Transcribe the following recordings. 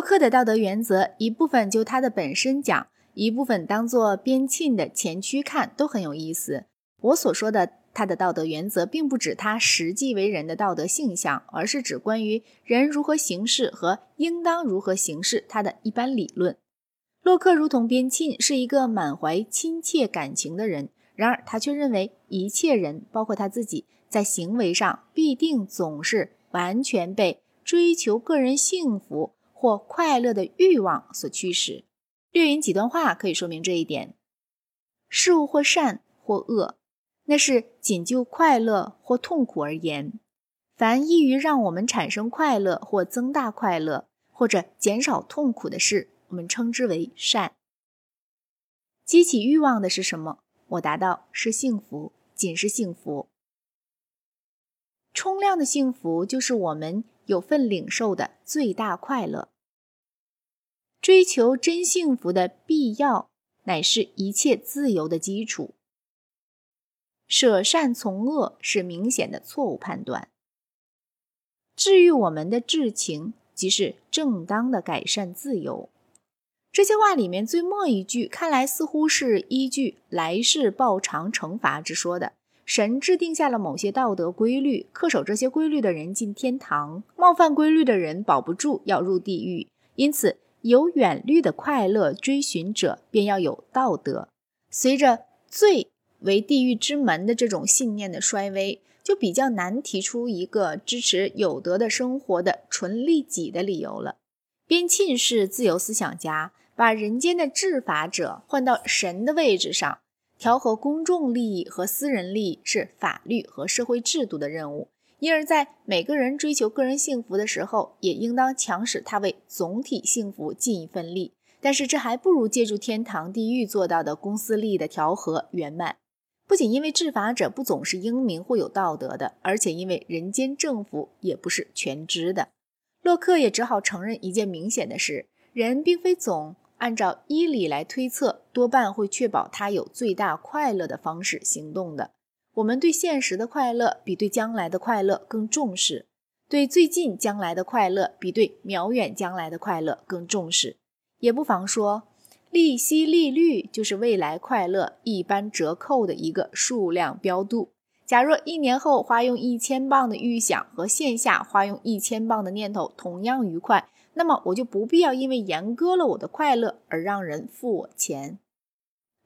洛克的道德原则，一部分就他的本身讲，一部分当做边沁的前驱看，都很有意思。我所说的他的道德原则，并不指他实际为人的道德性向，而是指关于人如何行事和应当如何行事他的一般理论。洛克如同边沁，是一个满怀亲切感情的人，然而他却认为一切人，包括他自己，在行为上必定总是完全被追求个人幸福或快乐的欲望所驱使。略引几段话可以说明这一点：事物或善或恶。那是仅就快乐或痛苦而言，凡易于让我们产生快乐或增大快乐或者减少痛苦的事，我们称之为善。激起欲望的是什么？我答道：是幸福，仅是幸福。冲量的幸福就是我们有份领受的最大快乐。追求真幸福的必要，乃是一切自由的基础。舍善从恶是明显的错误判断。治愈我们的至情，即是正当的改善自由。这些话里面最末一句，看来似乎是依据来世报偿惩罚之说的。神制定下了某些道德规律，恪守这些规律的人进天堂，冒犯规律的人保不住要入地狱。因此，有远虑的快乐追寻者，便要有道德。随着罪。为地狱之门的这种信念的衰微，就比较难提出一个支持有德的生活的纯利己的理由了。边沁是自由思想家，把人间的治法者换到神的位置上，调和公众利益和私人利益是法律和社会制度的任务。因而，在每个人追求个人幸福的时候，也应当强使他为总体幸福尽一份力。但是，这还不如借助天堂、地狱做到的公私利益的调和圆满。不仅因为治法者不总是英明或有道德的，而且因为人间政府也不是全知的。洛克也只好承认一件明显的事：人并非总按照依理来推测，多半会确保他有最大快乐的方式行动的。我们对现实的快乐比对将来的快乐更重视，对最近将来的快乐比对渺远将来的快乐更重视。也不妨说。利息利率就是未来快乐一般折扣的一个数量标度。假若一年后花用一千磅的预想和线下花用一千磅的念头同样愉快，那么我就不必要因为严割了我的快乐而让人付我钱。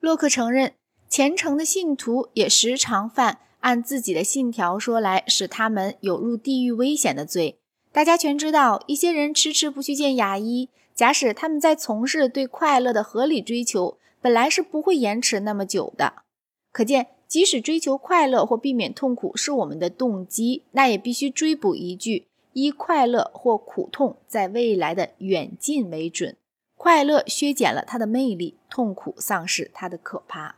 洛克承认，虔诚的信徒也时常犯按自己的信条说来使他们有入地狱危险的罪。大家全知道，一些人迟迟不去见牙医。假使他们在从事对快乐的合理追求，本来是不会延迟那么久的。可见，即使追求快乐或避免痛苦是我们的动机，那也必须追捕一句：以快乐或苦痛在未来的远近为准。快乐削减了它的魅力，痛苦丧失它的可怕。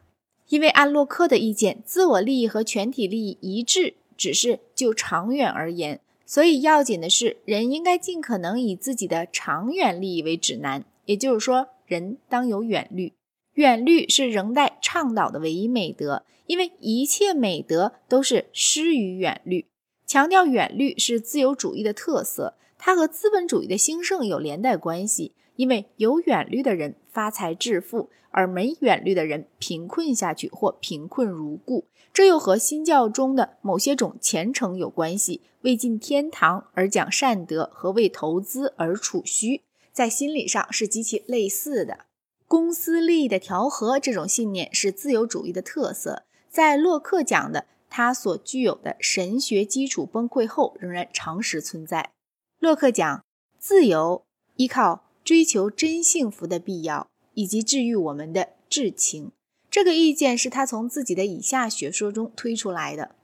因为按洛克的意见，自我利益和全体利益一致，只是就长远而言。所以要紧的是，人应该尽可能以自己的长远利益为指南，也就是说，人当有远虑。远虑是仍待倡导的唯一美德，因为一切美德都是失于远虑。强调远虑是自由主义的特色，它和资本主义的兴盛有连带关系。因为有远虑的人发财致富，而没远虑的人贫困下去或贫困如故。这又和新教中的某些种虔诚有关系。为进天堂而讲善德和为投资而储蓄，在心理上是极其类似的。公司利益的调和，这种信念是自由主义的特色。在洛克讲的他所具有的神学基础崩溃后，仍然常时存在。洛克讲自由依靠追求真幸福的必要，以及治愈我们的至情。这个意见是他从自己的以下学说中推出来的。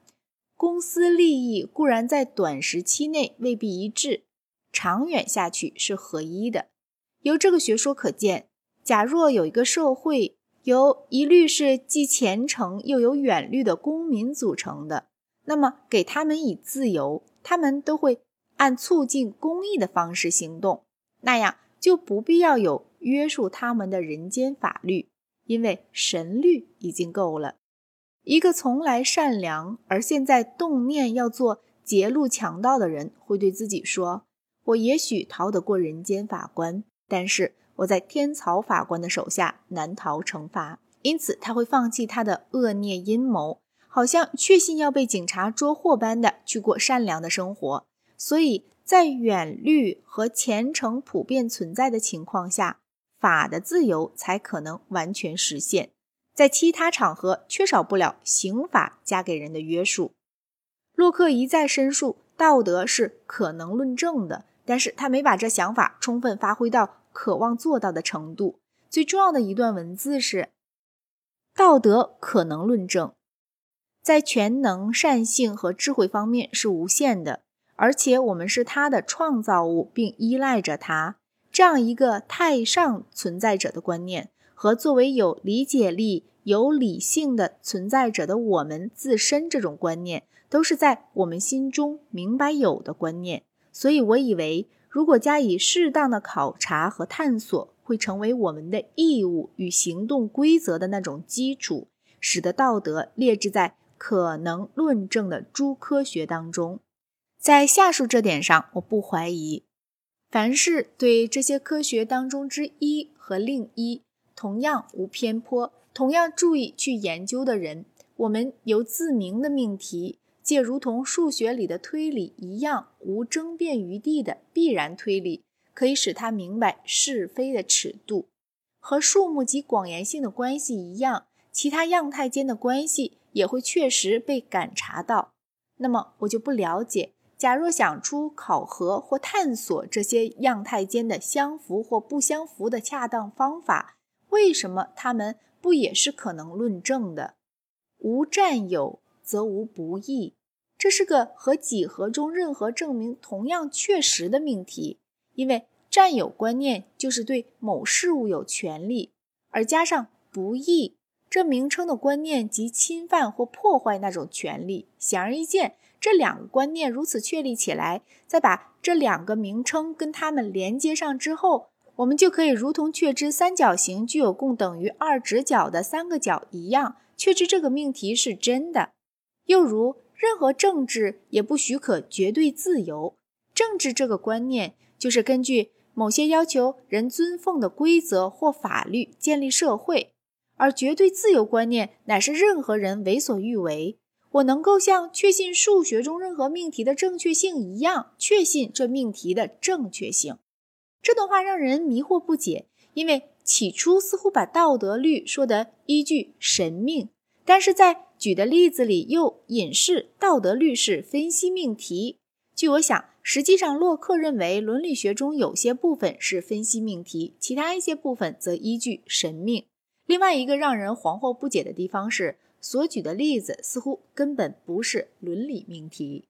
公司利益固然在短时期内未必一致，长远下去是合一的。由这个学说可见，假若有一个社会由一律是既虔诚又有远虑的公民组成的，那么给他们以自由，他们都会按促进公益的方式行动，那样就不必要有约束他们的人间法律，因为神律已经够了。一个从来善良而现在动念要做劫路强盗的人，会对自己说：“我也许逃得过人间法官，但是我在天曹法官的手下难逃惩罚。因此，他会放弃他的恶孽阴谋，好像确信要被警察捉获般的去过善良的生活。所以在远虑和虔诚普遍存在的情况下，法的自由才可能完全实现。在其他场合，缺少不了刑法加给人的约束。洛克一再申述，道德是可能论证的，但是他没把这想法充分发挥到渴望做到的程度。最重要的一段文字是。道德可能论证，在全能、善性和智慧方面是无限的，而且我们是他的创造物，并依赖着他。这样一个太上存在者的观念，和作为有理解力、有理性的存在者的我们自身这种观念，都是在我们心中明白有的观念。所以，我以为，如果加以适当的考察和探索，会成为我们的义务与行动规则的那种基础，使得道德列置在可能论证的诸科学当中。在下述这点上，我不怀疑，凡是对这些科学当中之一和另一同样无偏颇、同样注意去研究的人，我们由自明的命题，借如同数学里的推理一样无争辩余地的必然推理。可以使他明白是非的尺度，和数目及广延性的关系一样，其他样态间的关系也会确实被感察到。那么我就不了解，假若想出考核或探索这些样态间的相符或不相符的恰当方法，为什么他们不也是可能论证的？无占有则无不义，这是个和几何中任何证明同样确实的命题。因为占有观念就是对某事物有权利，而加上不义这名称的观念即侵犯或破坏那种权利。显而易见，这两个观念如此确立起来，再把这两个名称跟它们连接上之后，我们就可以如同确知三角形具有共等于二直角的三个角一样，确知这个命题是真的。又如，任何政治也不许可绝对自由，政治这个观念。就是根据某些要求人尊奉的规则或法律建立社会，而绝对自由观念乃是任何人为所欲为。我能够像确信数学中任何命题的正确性一样，确信这命题的正确性。这段话让人迷惑不解，因为起初似乎把道德律说得依据神命，但是在举的例子里又隐示道德律是分析命题。据我想。实际上，洛克认为伦理学中有些部分是分析命题，其他一些部分则依据神命。另外一个让人惶惑不解的地方是，所举的例子似乎根本不是伦理命题。